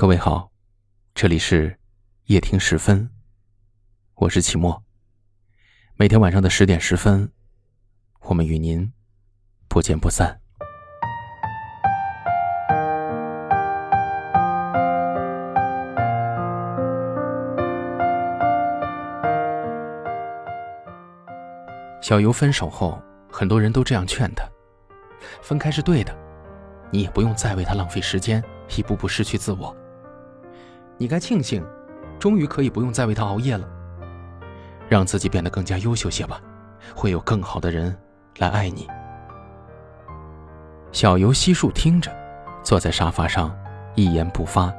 各位好，这里是夜听十分，我是齐墨。每天晚上的十点十分，我们与您不见不散。小游分手后，很多人都这样劝他：分开是对的，你也不用再为他浪费时间，一步步失去自我。你该庆幸，终于可以不用再为他熬夜了。让自己变得更加优秀些吧，会有更好的人来爱你。小游悉数听着，坐在沙发上一言不发，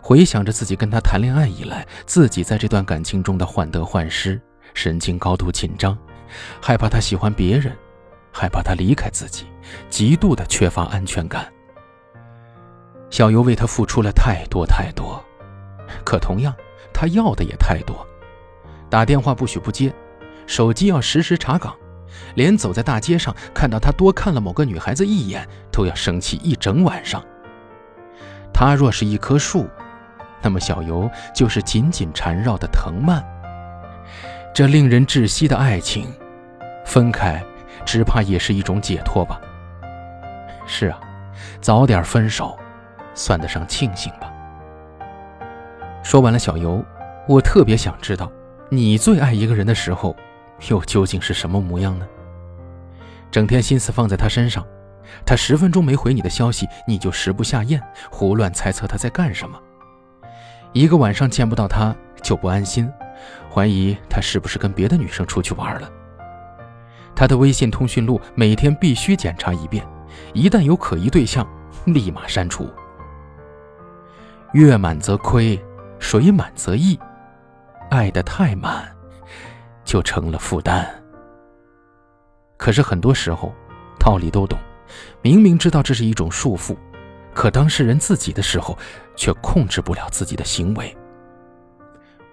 回想着自己跟他谈恋爱以来，自己在这段感情中的患得患失，神经高度紧张，害怕他喜欢别人，害怕他离开自己，极度的缺乏安全感。小游为他付出了太多太多，可同样，他要的也太多。打电话不许不接，手机要时时查岗，连走在大街上看到他多看了某个女孩子一眼，都要生气一整晚上。他若是一棵树，那么小游就是紧紧缠绕的藤蔓。这令人窒息的爱情，分开，只怕也是一种解脱吧。是啊，早点分手。算得上庆幸吧。说完了小游，我特别想知道，你最爱一个人的时候，又究竟是什么模样呢？整天心思放在他身上，他十分钟没回你的消息，你就食不下咽，胡乱猜测他在干什么。一个晚上见不到他就不安心，怀疑他是不是跟别的女生出去玩了。他的微信通讯录每天必须检查一遍，一旦有可疑对象，立马删除。月满则亏，水满则溢。爱得太满，就成了负担。可是很多时候，道理都懂，明明知道这是一种束缚，可当事人自己的时候，却控制不了自己的行为。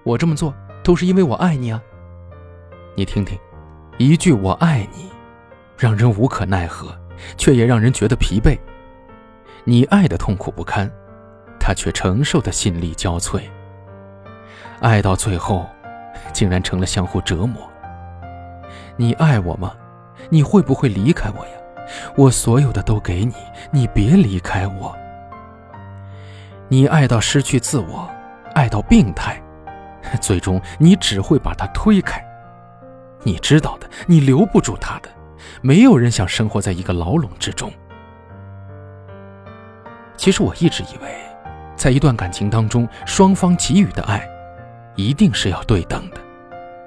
我这么做都是因为我爱你啊！你听听，一句“我爱你”，让人无可奈何，却也让人觉得疲惫。你爱的痛苦不堪。他却承受的心力交瘁，爱到最后，竟然成了相互折磨。你爱我吗？你会不会离开我呀？我所有的都给你，你别离开我。你爱到失去自我，爱到病态，最终你只会把他推开。你知道的，你留不住他的。没有人想生活在一个牢笼之中。其实我一直以为。在一段感情当中，双方给予的爱，一定是要对等的，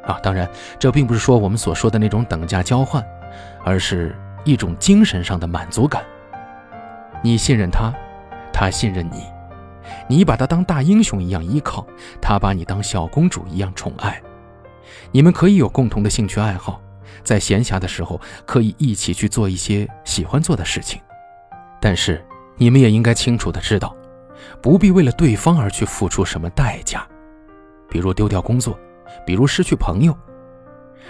啊，当然，这并不是说我们所说的那种等价交换，而是一种精神上的满足感。你信任他，他信任你，你把他当大英雄一样依靠，他把你当小公主一样宠爱。你们可以有共同的兴趣爱好，在闲暇的时候可以一起去做一些喜欢做的事情，但是你们也应该清楚的知道。不必为了对方而去付出什么代价，比如丢掉工作，比如失去朋友。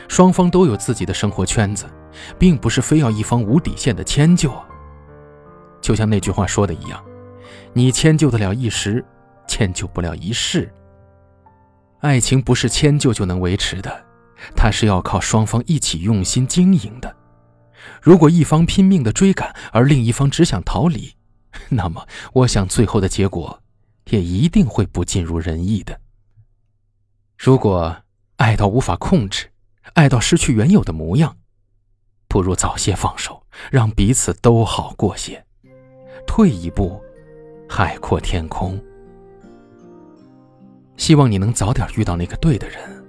双方都有自己的生活圈子，并不是非要一方无底线的迁就。就像那句话说的一样，你迁就得了一时，迁就不了一世。爱情不是迁就就能维持的，它是要靠双方一起用心经营的。如果一方拼命的追赶，而另一方只想逃离，那么，我想最后的结果，也一定会不尽如人意的。如果爱到无法控制，爱到失去原有的模样，不如早些放手，让彼此都好过些。退一步，海阔天空。希望你能早点遇到那个对的人，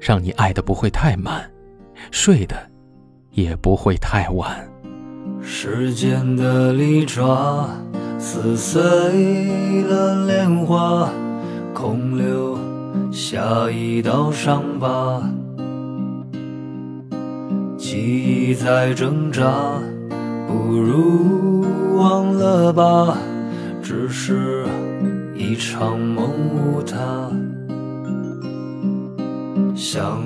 让你爱的不会太满，睡的也不会太晚。时间的利爪撕碎了莲花，空留下一道伤疤。记忆在挣扎，不如忘了吧，只是一场梦无他。想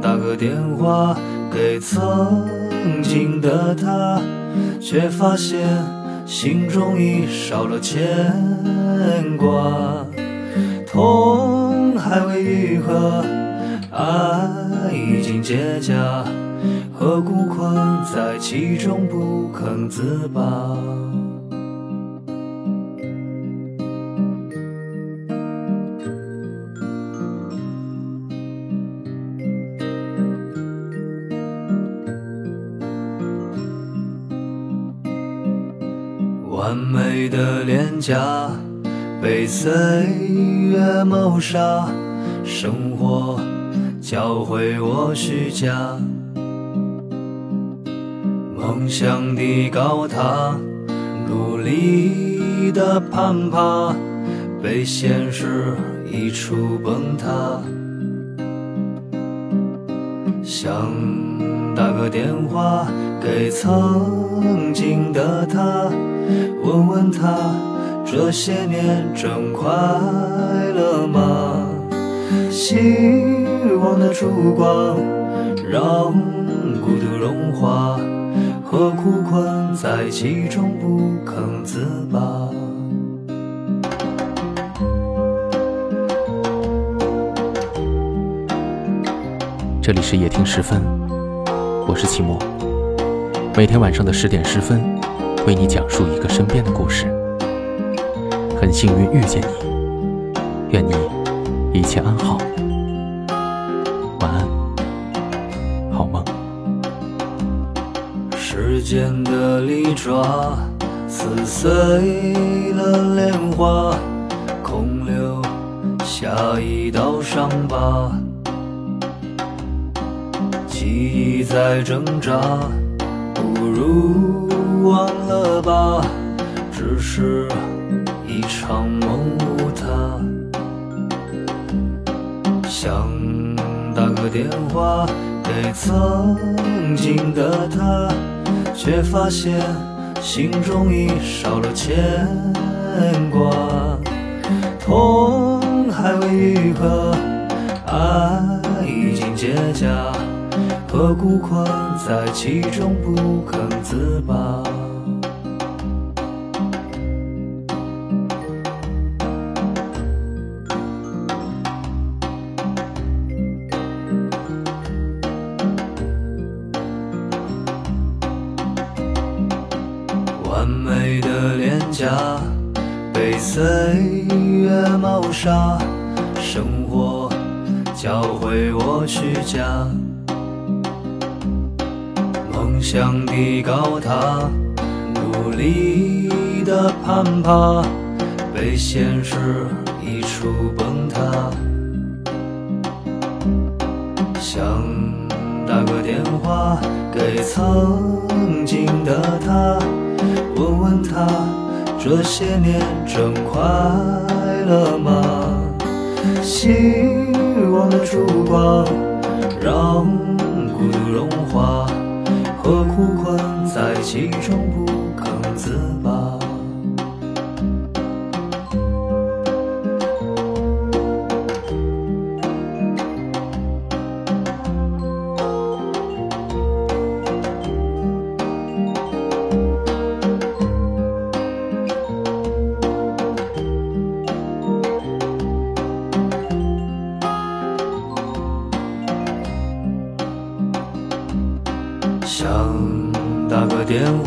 打个电话给曾。曾经的他，却发现心中已少了牵挂，痛还未愈合，爱已经结痂，何故困在其中不肯自拔？完美的脸颊被岁月谋杀，生活教会我虚假，梦想的高塔，努力的攀爬，被现实一触崩塌。想个电话给曾经的他。问问他这些年真快乐吗？希望的烛光让孤独融化，何苦困在其中不肯自拔？这里是夜听时分，我是齐墨，每天晚上的十点十分。为你讲述一个身边的故事，很幸运遇见你，愿你一切安好，晚安，好梦。时间的利爪撕碎了莲花，空留下一道伤疤，在挣扎，不如。忘了吧，只是一场梦无他。想打个电话给曾经的他，却发现心中已少了牵挂。痛还未愈合，爱已经结痂。何故困在其中不肯自拔？完美的脸颊被岁月谋杀，生活教会我虚假。梦想的高塔，努力的攀爬，被现实一触崩塌。想打个电话给曾经的他，问问他这些年真快乐吗？希望的烛光让孤独融化。其中